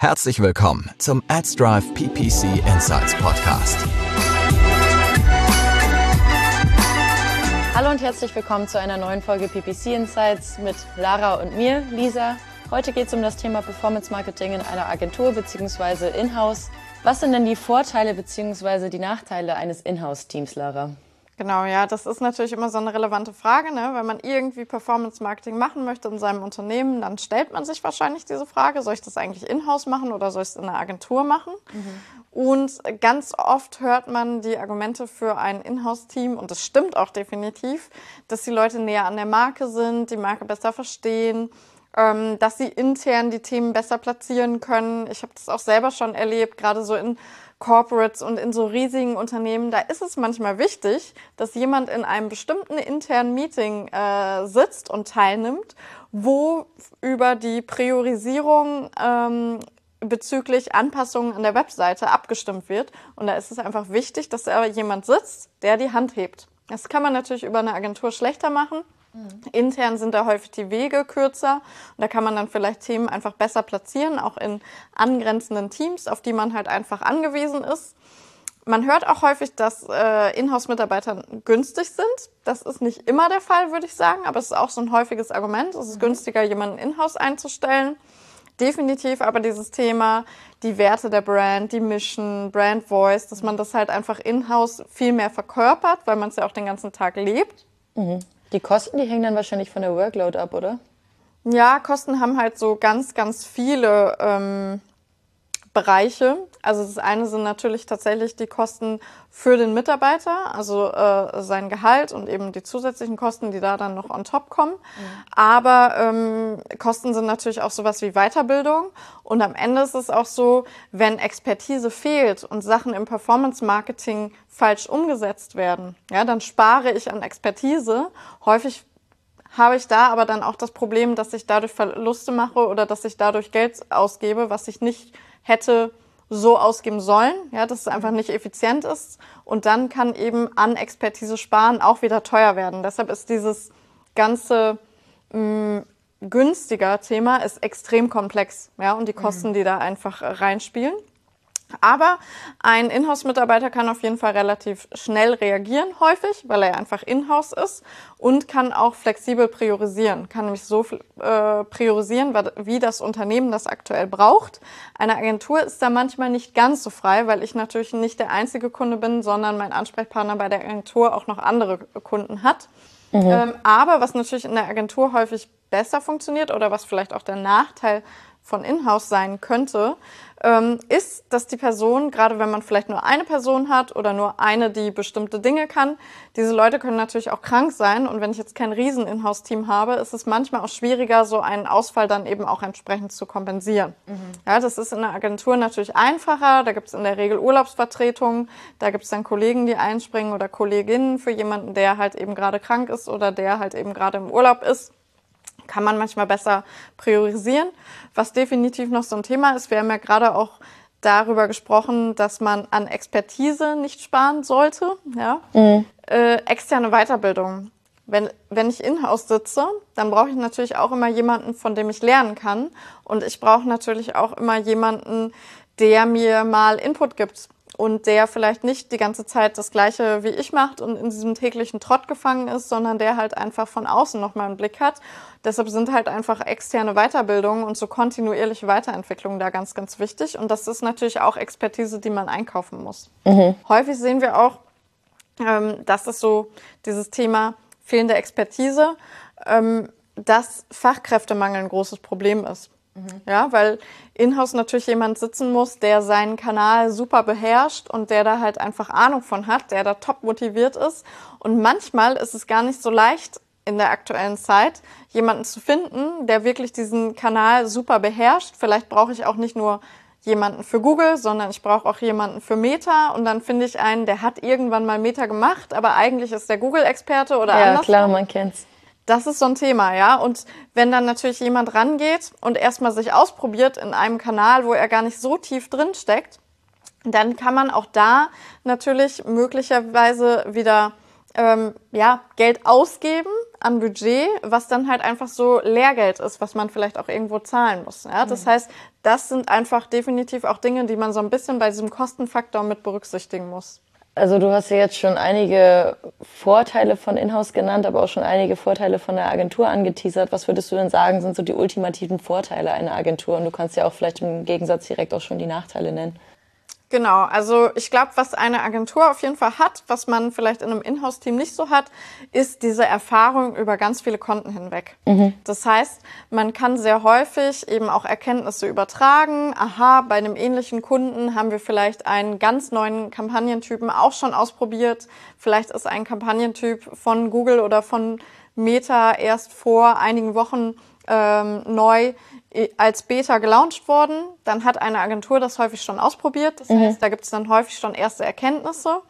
Herzlich willkommen zum AdsDrive PPC Insights Podcast. Hallo und herzlich willkommen zu einer neuen Folge PPC Insights mit Lara und mir, Lisa. Heute geht es um das Thema Performance Marketing in einer Agentur bzw. Inhouse. Was sind denn die Vorteile bzw. die Nachteile eines Inhouse-Teams, Lara? Genau, ja, das ist natürlich immer so eine relevante Frage. Ne? Wenn man irgendwie Performance Marketing machen möchte in seinem Unternehmen, dann stellt man sich wahrscheinlich diese Frage, soll ich das eigentlich in-house machen oder soll ich es in einer Agentur machen? Mhm. Und ganz oft hört man die Argumente für ein Inhouse-Team, und das stimmt auch definitiv, dass die Leute näher an der Marke sind, die Marke besser verstehen, ähm, dass sie intern die Themen besser platzieren können. Ich habe das auch selber schon erlebt, gerade so in Corporates und in so riesigen Unternehmen, da ist es manchmal wichtig, dass jemand in einem bestimmten internen Meeting äh, sitzt und teilnimmt, wo über die Priorisierung ähm, bezüglich Anpassungen an der Webseite abgestimmt wird. Und da ist es einfach wichtig, dass da jemand sitzt, der die Hand hebt. Das kann man natürlich über eine Agentur schlechter machen. Mhm. Intern sind da häufig die Wege kürzer und da kann man dann vielleicht Themen einfach besser platzieren, auch in angrenzenden Teams, auf die man halt einfach angewiesen ist. Man hört auch häufig, dass äh, Inhouse-Mitarbeiter günstig sind. Das ist nicht immer der Fall, würde ich sagen, aber es ist auch so ein häufiges Argument. Es ist mhm. günstiger, jemanden in-house einzustellen. Definitiv aber dieses Thema, die Werte der Brand, die Mission, Brand Voice, dass man das halt einfach in-house viel mehr verkörpert, weil man es ja auch den ganzen Tag lebt. Mhm. Die Kosten, die hängen dann wahrscheinlich von der Workload ab, oder? Ja, Kosten haben halt so ganz, ganz viele ähm, Bereiche. Also das eine sind natürlich tatsächlich die Kosten für den Mitarbeiter, also äh, sein Gehalt und eben die zusätzlichen Kosten, die da dann noch on top kommen. Mhm. Aber ähm, Kosten sind natürlich auch sowas wie Weiterbildung. Und am Ende ist es auch so, wenn Expertise fehlt und Sachen im Performance-Marketing falsch umgesetzt werden, ja, dann spare ich an Expertise. Häufig habe ich da aber dann auch das Problem, dass ich dadurch Verluste mache oder dass ich dadurch Geld ausgebe, was ich nicht hätte so ausgeben sollen, ja, dass es einfach nicht effizient ist. Und dann kann eben an Expertise sparen auch wieder teuer werden. Deshalb ist dieses ganze mh, mm, günstiger Thema ist extrem komplex, ja, und die Kosten, mhm. die da einfach reinspielen. Aber ein Inhouse-Mitarbeiter kann auf jeden Fall relativ schnell reagieren, häufig, weil er einfach Inhouse ist und kann auch flexibel priorisieren, kann nämlich so äh, priorisieren, wie das Unternehmen das aktuell braucht. Eine Agentur ist da manchmal nicht ganz so frei, weil ich natürlich nicht der einzige Kunde bin, sondern mein Ansprechpartner bei der Agentur auch noch andere Kunden hat. Mhm. Ähm, aber was natürlich in der Agentur häufig besser funktioniert oder was vielleicht auch der Nachteil von Inhouse sein könnte, ähm, ist, dass die Person, gerade wenn man vielleicht nur eine Person hat oder nur eine, die bestimmte Dinge kann, diese Leute können natürlich auch krank sein. Und wenn ich jetzt kein riesen Inhouse-Team habe, ist es manchmal auch schwieriger, so einen Ausfall dann eben auch entsprechend zu kompensieren. Mhm. Ja, das ist in der Agentur natürlich einfacher. Da gibt es in der Regel Urlaubsvertretungen. Da gibt es dann Kollegen, die einspringen oder Kolleginnen für jemanden, der halt eben gerade krank ist oder der halt eben gerade im Urlaub ist kann man manchmal besser priorisieren. Was definitiv noch so ein Thema ist, wir haben ja gerade auch darüber gesprochen, dass man an Expertise nicht sparen sollte. Ja? Mhm. Äh, externe Weiterbildung. Wenn, wenn ich in-house sitze, dann brauche ich natürlich auch immer jemanden, von dem ich lernen kann. Und ich brauche natürlich auch immer jemanden, der mir mal Input gibt und der vielleicht nicht die ganze Zeit das Gleiche wie ich macht und in diesem täglichen Trott gefangen ist, sondern der halt einfach von außen nochmal einen Blick hat. Deshalb sind halt einfach externe Weiterbildungen und so kontinuierliche Weiterentwicklungen da ganz, ganz wichtig. Und das ist natürlich auch Expertise, die man einkaufen muss. Mhm. Häufig sehen wir auch, ähm, dass es so dieses Thema fehlende Expertise, ähm, dass Fachkräftemangel ein großes Problem ist. Mhm. Ja, weil in-house natürlich jemand sitzen muss, der seinen Kanal super beherrscht und der da halt einfach Ahnung von hat, der da top motiviert ist. Und manchmal ist es gar nicht so leicht in der aktuellen Zeit, jemanden zu finden, der wirklich diesen Kanal super beherrscht. Vielleicht brauche ich auch nicht nur jemanden für Google, sondern ich brauche auch jemanden für Meta und dann finde ich einen, der hat irgendwann mal Meta gemacht, aber eigentlich ist der Google-Experte oder ja, anders. Ja, klar, man kennt's. Das ist so ein Thema, ja. Und wenn dann natürlich jemand rangeht und erstmal sich ausprobiert in einem Kanal, wo er gar nicht so tief drin steckt, dann kann man auch da natürlich möglicherweise wieder ähm, ja, Geld ausgeben, an Budget, was dann halt einfach so Lehrgeld ist, was man vielleicht auch irgendwo zahlen muss. Ja? Das mhm. heißt, das sind einfach definitiv auch Dinge, die man so ein bisschen bei diesem Kostenfaktor mit berücksichtigen muss. Also du hast ja jetzt schon einige Vorteile von Inhouse genannt, aber auch schon einige Vorteile von der Agentur angeteasert. Was würdest du denn sagen, sind so die ultimativen Vorteile einer Agentur? Und du kannst ja auch vielleicht im Gegensatz direkt auch schon die Nachteile nennen. Genau, also ich glaube, was eine Agentur auf jeden Fall hat, was man vielleicht in einem Inhouse-Team nicht so hat, ist diese Erfahrung über ganz viele Konten hinweg. Mhm. Das heißt, man kann sehr häufig eben auch Erkenntnisse übertragen. Aha, bei einem ähnlichen Kunden haben wir vielleicht einen ganz neuen Kampagnentypen auch schon ausprobiert. Vielleicht ist ein Kampagnentyp von Google oder von Meta erst vor einigen Wochen ähm, neu als Beta gelauncht worden. Dann hat eine Agentur das häufig schon ausprobiert. Das mhm. heißt, da gibt es dann häufig schon erste Erkenntnisse.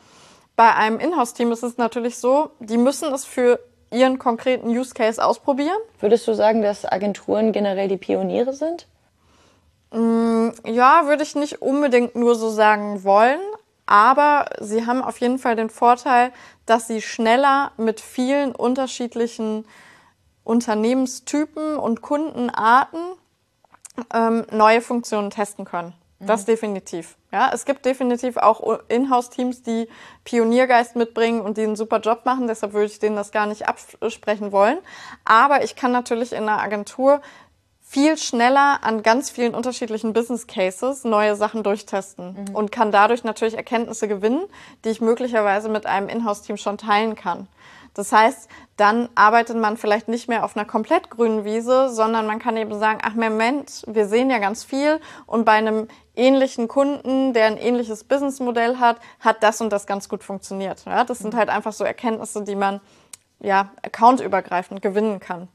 Bei einem Inhouse-Team ist es natürlich so, die müssen es für ihren konkreten Use Case ausprobieren. Würdest du sagen, dass Agenturen generell die Pioniere sind? Mm, ja, würde ich nicht unbedingt nur so sagen wollen, aber sie haben auf jeden Fall den Vorteil, dass sie schneller mit vielen unterschiedlichen Unternehmenstypen und Kundenarten ähm, neue Funktionen testen können. Das mhm. definitiv. Ja, es gibt definitiv auch Inhouse-Teams, die Pioniergeist mitbringen und die einen super Job machen. Deshalb würde ich denen das gar nicht absprechen wollen. Aber ich kann natürlich in einer Agentur viel schneller an ganz vielen unterschiedlichen Business Cases neue Sachen durchtesten mhm. und kann dadurch natürlich Erkenntnisse gewinnen, die ich möglicherweise mit einem Inhouse-Team schon teilen kann. Das heißt, dann arbeitet man vielleicht nicht mehr auf einer komplett grünen Wiese, sondern man kann eben sagen, ach Moment, wir sehen ja ganz viel und bei einem ähnlichen Kunden, der ein ähnliches Businessmodell hat, hat das und das ganz gut funktioniert. Ja, das sind halt einfach so Erkenntnisse, die man ja accountübergreifend gewinnen kann.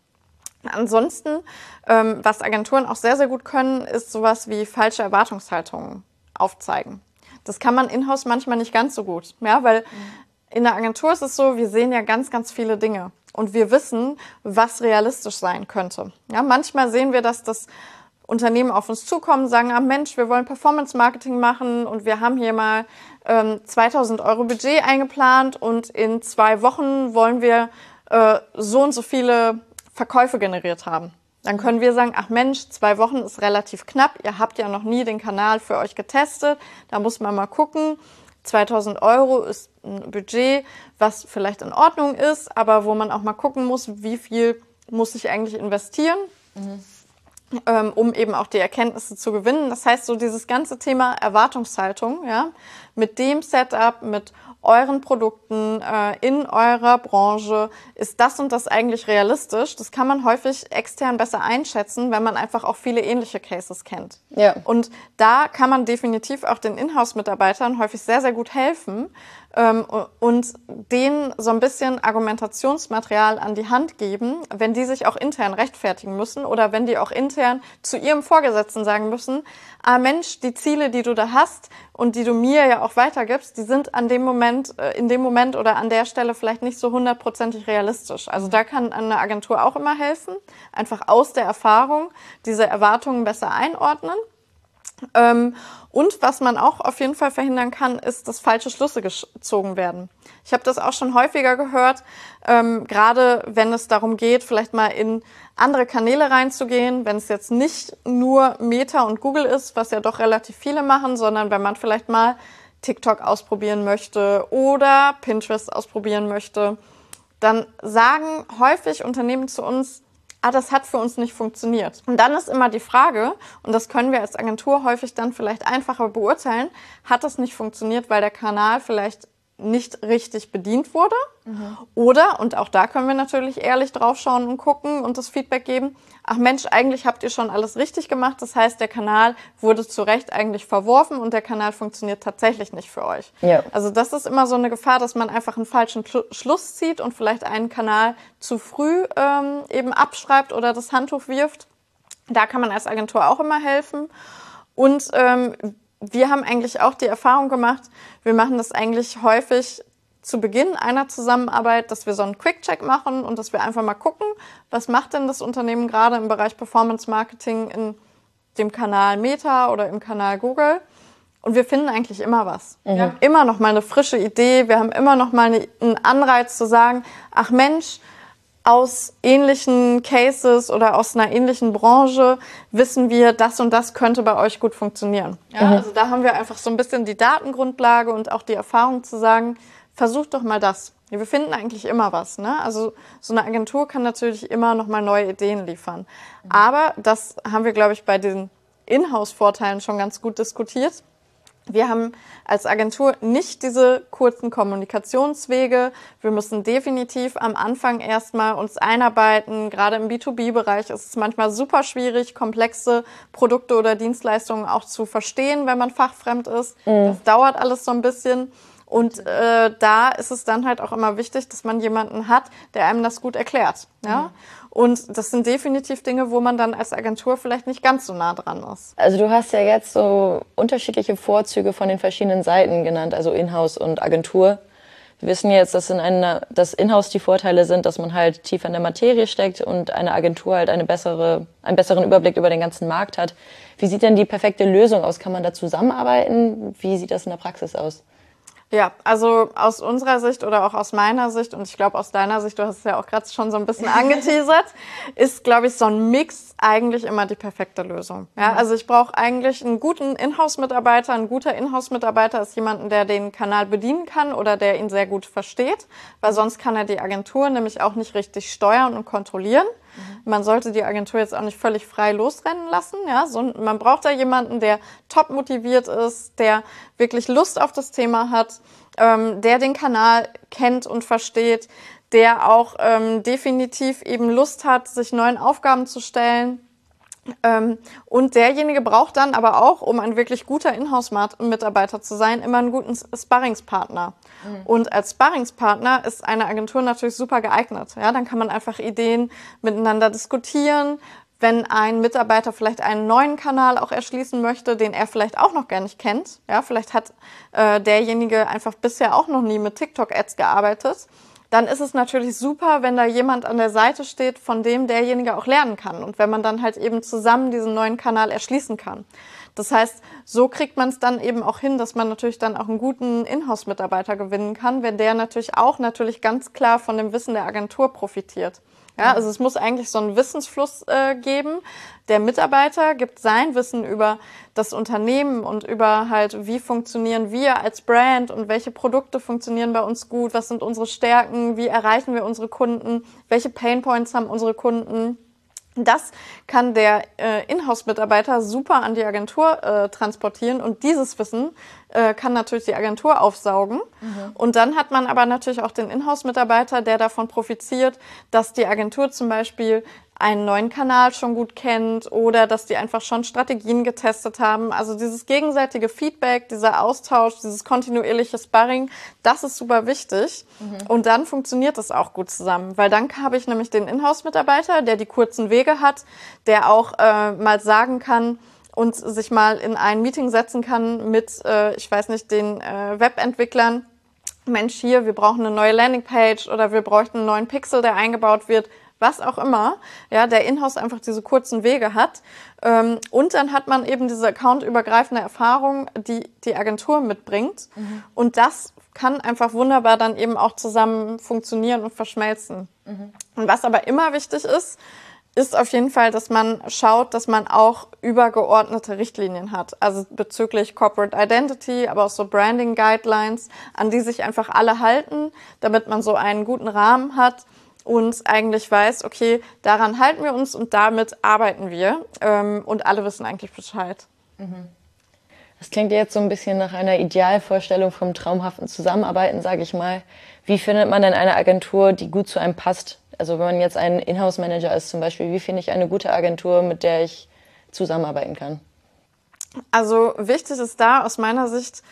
Ansonsten, ähm, was Agenturen auch sehr, sehr gut können, ist sowas wie falsche Erwartungshaltungen aufzeigen. Das kann man in-house manchmal nicht ganz so gut, ja, weil mhm in der Agentur ist es so, wir sehen ja ganz, ganz viele Dinge und wir wissen, was realistisch sein könnte. Ja, manchmal sehen wir, dass das Unternehmen auf uns zukommen, sagen, ah Mensch, wir wollen Performance Marketing machen und wir haben hier mal ähm, 2000 Euro Budget eingeplant und in zwei Wochen wollen wir äh, so und so viele Verkäufe generiert haben. Dann können wir sagen, ach Mensch, zwei Wochen ist relativ knapp, ihr habt ja noch nie den Kanal für euch getestet, da muss man mal gucken. 2000 Euro ist ein Budget, was vielleicht in Ordnung ist, aber wo man auch mal gucken muss, wie viel muss ich eigentlich investieren, mhm. Ähm, um eben auch die Erkenntnisse zu gewinnen. Das heißt, so dieses ganze Thema Erwartungshaltung, ja, mit dem Setup, mit euren Produkten, äh, in eurer Branche, ist das und das eigentlich realistisch? Das kann man häufig extern besser einschätzen, wenn man einfach auch viele ähnliche Cases kennt. Ja. Und da kann man definitiv auch den Inhouse-Mitarbeitern häufig sehr, sehr gut helfen, ähm, und denen so ein bisschen Argumentationsmaterial an die Hand geben, wenn die sich auch intern rechtfertigen müssen oder wenn die auch intern zu ihrem Vorgesetzten sagen müssen, ah Mensch, die Ziele, die du da hast und die du mir ja auch weitergibst, die sind an dem Moment, äh, in dem Moment oder an der Stelle vielleicht nicht so hundertprozentig realistisch. Also da kann eine Agentur auch immer helfen, einfach aus der Erfahrung diese Erwartungen besser einordnen. Ähm, und was man auch auf jeden Fall verhindern kann, ist, dass falsche Schlüsse gezogen werden. Ich habe das auch schon häufiger gehört, ähm, gerade wenn es darum geht, vielleicht mal in andere Kanäle reinzugehen, wenn es jetzt nicht nur Meta und Google ist, was ja doch relativ viele machen, sondern wenn man vielleicht mal TikTok ausprobieren möchte oder Pinterest ausprobieren möchte, dann sagen häufig Unternehmen zu uns, ah, das hat für uns nicht funktioniert. Und dann ist immer die Frage, und das können wir als Agentur häufig dann vielleicht einfacher beurteilen, hat das nicht funktioniert, weil der Kanal vielleicht nicht richtig bedient wurde. Mhm. Oder, und auch da können wir natürlich ehrlich drauf schauen und gucken und das Feedback geben, ach Mensch, eigentlich habt ihr schon alles richtig gemacht. Das heißt, der Kanal wurde zu Recht eigentlich verworfen und der Kanal funktioniert tatsächlich nicht für euch. Ja. Also das ist immer so eine Gefahr, dass man einfach einen falschen Schluss zieht und vielleicht einen Kanal zu früh ähm, eben abschreibt oder das Handtuch wirft. Da kann man als Agentur auch immer helfen. Und ähm, wir haben eigentlich auch die Erfahrung gemacht, wir machen das eigentlich häufig zu Beginn einer Zusammenarbeit, dass wir so einen Quick-Check machen und dass wir einfach mal gucken, was macht denn das Unternehmen gerade im Bereich Performance Marketing in dem Kanal Meta oder im Kanal Google. Und wir finden eigentlich immer was. Mhm. Wir haben immer noch mal eine frische Idee. Wir haben immer noch mal einen Anreiz zu sagen, ach Mensch, aus ähnlichen Cases oder aus einer ähnlichen Branche wissen wir, das und das könnte bei euch gut funktionieren. Ja, mhm. Also da haben wir einfach so ein bisschen die Datengrundlage und auch die Erfahrung zu sagen, versucht doch mal das. Wir finden eigentlich immer was. Ne? Also so eine Agentur kann natürlich immer noch mal neue Ideen liefern. Aber das haben wir, glaube ich, bei den Inhouse-Vorteilen schon ganz gut diskutiert. Wir haben als Agentur nicht diese kurzen Kommunikationswege. Wir müssen definitiv am Anfang erstmal uns einarbeiten. Gerade im B2B-Bereich ist es manchmal super schwierig, komplexe Produkte oder Dienstleistungen auch zu verstehen, wenn man fachfremd ist. Mhm. Das dauert alles so ein bisschen. Und äh, da ist es dann halt auch immer wichtig, dass man jemanden hat, der einem das gut erklärt. Ja? Mhm. Und das sind definitiv Dinge, wo man dann als Agentur vielleicht nicht ganz so nah dran ist. Also du hast ja jetzt so unterschiedliche Vorzüge von den verschiedenen Seiten genannt, also Inhouse und Agentur. Wir wissen jetzt, dass in einer, dass Inhouse die Vorteile sind, dass man halt tiefer in der Materie steckt und eine Agentur halt eine bessere, einen besseren Überblick über den ganzen Markt hat. Wie sieht denn die perfekte Lösung aus? Kann man da zusammenarbeiten? Wie sieht das in der Praxis aus? Ja, also aus unserer Sicht oder auch aus meiner Sicht und ich glaube aus deiner Sicht, du hast es ja auch gerade schon so ein bisschen angeteasert, ist, glaube ich, so ein Mix eigentlich immer die perfekte Lösung. Ja, also ich brauche eigentlich einen guten Inhouse-Mitarbeiter. Ein guter Inhouse-Mitarbeiter ist jemanden, der den Kanal bedienen kann oder der ihn sehr gut versteht, weil sonst kann er die Agentur nämlich auch nicht richtig steuern und kontrollieren. Mhm. Man sollte die Agentur jetzt auch nicht völlig frei losrennen lassen. Ja? So, man braucht da jemanden, der top motiviert ist, der wirklich Lust auf das Thema hat, ähm, der den Kanal kennt und versteht, der auch ähm, definitiv eben Lust hat, sich neuen Aufgaben zu stellen ähm, und derjenige braucht dann aber auch, um ein wirklich guter Inhouse-Mitarbeiter zu sein, immer einen guten Sparringspartner. Mhm. Und als Sparringspartner ist eine Agentur natürlich super geeignet. Ja, dann kann man einfach Ideen miteinander diskutieren. Wenn ein Mitarbeiter vielleicht einen neuen Kanal auch erschließen möchte, den er vielleicht auch noch gar nicht kennt, ja, vielleicht hat äh, derjenige einfach bisher auch noch nie mit TikTok-Ads gearbeitet dann ist es natürlich super, wenn da jemand an der Seite steht, von dem derjenige auch lernen kann und wenn man dann halt eben zusammen diesen neuen Kanal erschließen kann. Das heißt, so kriegt man es dann eben auch hin, dass man natürlich dann auch einen guten Inhouse-Mitarbeiter gewinnen kann, wenn der natürlich auch natürlich ganz klar von dem Wissen der Agentur profitiert. Ja, also es muss eigentlich so einen Wissensfluss äh, geben. Der Mitarbeiter gibt sein Wissen über das Unternehmen und über halt, wie funktionieren wir als Brand und welche Produkte funktionieren bei uns gut, was sind unsere Stärken, wie erreichen wir unsere Kunden, welche Painpoints haben unsere Kunden. Das kann der äh, Inhouse-Mitarbeiter super an die Agentur äh, transportieren und dieses Wissen äh, kann natürlich die Agentur aufsaugen. Mhm. Und dann hat man aber natürlich auch den Inhouse-Mitarbeiter, der davon profitiert, dass die Agentur zum Beispiel einen neuen Kanal schon gut kennt oder dass die einfach schon Strategien getestet haben. Also dieses gegenseitige Feedback, dieser Austausch, dieses kontinuierliche Sparring, das ist super wichtig. Mhm. Und dann funktioniert das auch gut zusammen, weil dann habe ich nämlich den Inhouse-Mitarbeiter, der die kurzen Wege hat, der auch äh, mal sagen kann, und sich mal in ein Meeting setzen kann mit, äh, ich weiß nicht, den äh, Webentwicklern. Mensch, hier, wir brauchen eine neue Landingpage oder wir bräuchten einen neuen Pixel, der eingebaut wird was auch immer, ja, der Inhouse einfach diese kurzen Wege hat. Ähm, und dann hat man eben diese accountübergreifende Erfahrung, die die Agentur mitbringt. Mhm. Und das kann einfach wunderbar dann eben auch zusammen funktionieren und verschmelzen. Mhm. Und was aber immer wichtig ist, ist auf jeden Fall, dass man schaut, dass man auch übergeordnete Richtlinien hat. Also bezüglich Corporate Identity, aber auch so Branding Guidelines, an die sich einfach alle halten, damit man so einen guten Rahmen hat und eigentlich weiß, okay, daran halten wir uns und damit arbeiten wir. Ähm, und alle wissen eigentlich Bescheid. Mhm. Das klingt jetzt so ein bisschen nach einer Idealvorstellung vom traumhaften Zusammenarbeiten, sage ich mal. Wie findet man denn eine Agentur, die gut zu einem passt? Also wenn man jetzt ein Inhouse-Manager ist zum Beispiel, wie finde ich eine gute Agentur, mit der ich zusammenarbeiten kann? Also wichtig ist da aus meiner Sicht,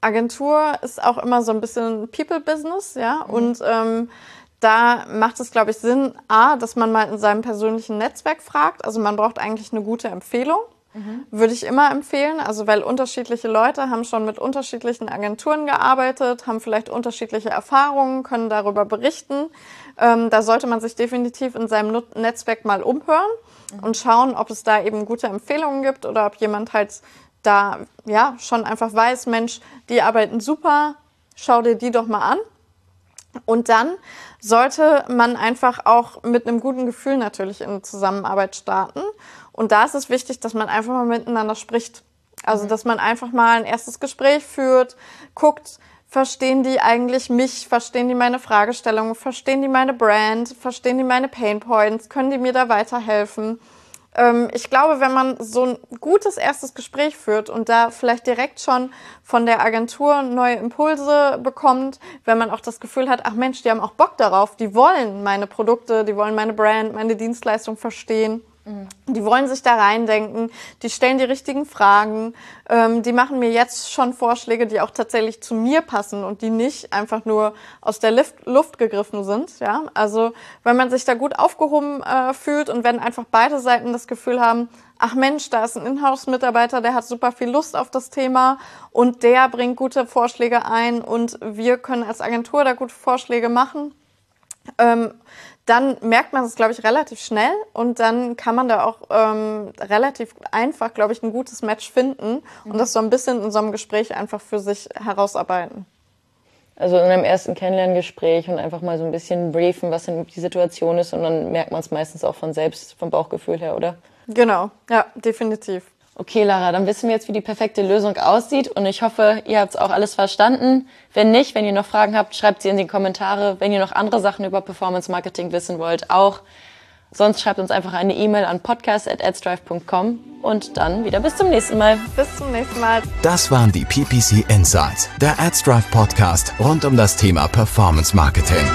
Agentur ist auch immer so ein bisschen People-Business, ja, mhm. und ähm, da macht es, glaube ich, Sinn, A, dass man mal in seinem persönlichen Netzwerk fragt. Also man braucht eigentlich eine gute Empfehlung. Mhm. Würde ich immer empfehlen, also weil unterschiedliche Leute haben schon mit unterschiedlichen Agenturen gearbeitet, haben vielleicht unterschiedliche Erfahrungen, können darüber berichten. Ähm, da sollte man sich definitiv in seinem Netzwerk mal umhören mhm. und schauen, ob es da eben gute Empfehlungen gibt oder ob jemand halt da ja schon einfach weiß, Mensch, die arbeiten super, schau dir die doch mal an. Und dann sollte man einfach auch mit einem guten Gefühl natürlich in Zusammenarbeit starten. Und da ist es wichtig, dass man einfach mal miteinander spricht. Also, dass man einfach mal ein erstes Gespräch führt, guckt, verstehen die eigentlich mich, verstehen die meine Fragestellungen, verstehen die meine Brand, verstehen die meine Pain Points, können die mir da weiterhelfen? Ähm, ich glaube, wenn man so ein gutes erstes Gespräch führt und da vielleicht direkt schon von der Agentur neue Impulse bekommt, wenn man auch das Gefühl hat, ach Mensch, die haben auch Bock darauf, die wollen meine Produkte, die wollen meine Brand, meine Dienstleistung verstehen, die wollen sich da reindenken, die stellen die richtigen Fragen, ähm, die machen mir jetzt schon Vorschläge, die auch tatsächlich zu mir passen und die nicht einfach nur aus der Luft, Luft gegriffen sind. Ja? Also wenn man sich da gut aufgehoben äh, fühlt und wenn einfach beide Seiten das Gefühl haben, ach Mensch, da ist ein Inhouse-Mitarbeiter, der hat super viel Lust auf das Thema und der bringt gute Vorschläge ein und wir können als Agentur da gute Vorschläge machen. Ähm, dann merkt man es, glaube ich, relativ schnell und dann kann man da auch ähm, relativ einfach, glaube ich, ein gutes Match finden und mhm. das so ein bisschen in so einem Gespräch einfach für sich herausarbeiten. Also in einem ersten Kennenlerngespräch und einfach mal so ein bisschen briefen, was denn die Situation ist und dann merkt man es meistens auch von selbst, vom Bauchgefühl her, oder? Genau, ja, definitiv. Okay, Lara, dann wissen wir jetzt, wie die perfekte Lösung aussieht und ich hoffe, ihr habt auch alles verstanden. Wenn nicht, wenn ihr noch Fragen habt, schreibt sie in die Kommentare. Wenn ihr noch andere Sachen über Performance Marketing wissen wollt, auch. Sonst schreibt uns einfach eine E-Mail an podcast.adsdrive.com und dann wieder bis zum nächsten Mal. Bis zum nächsten Mal. Das waren die PPC Insights, der AdsDrive Podcast rund um das Thema Performance Marketing.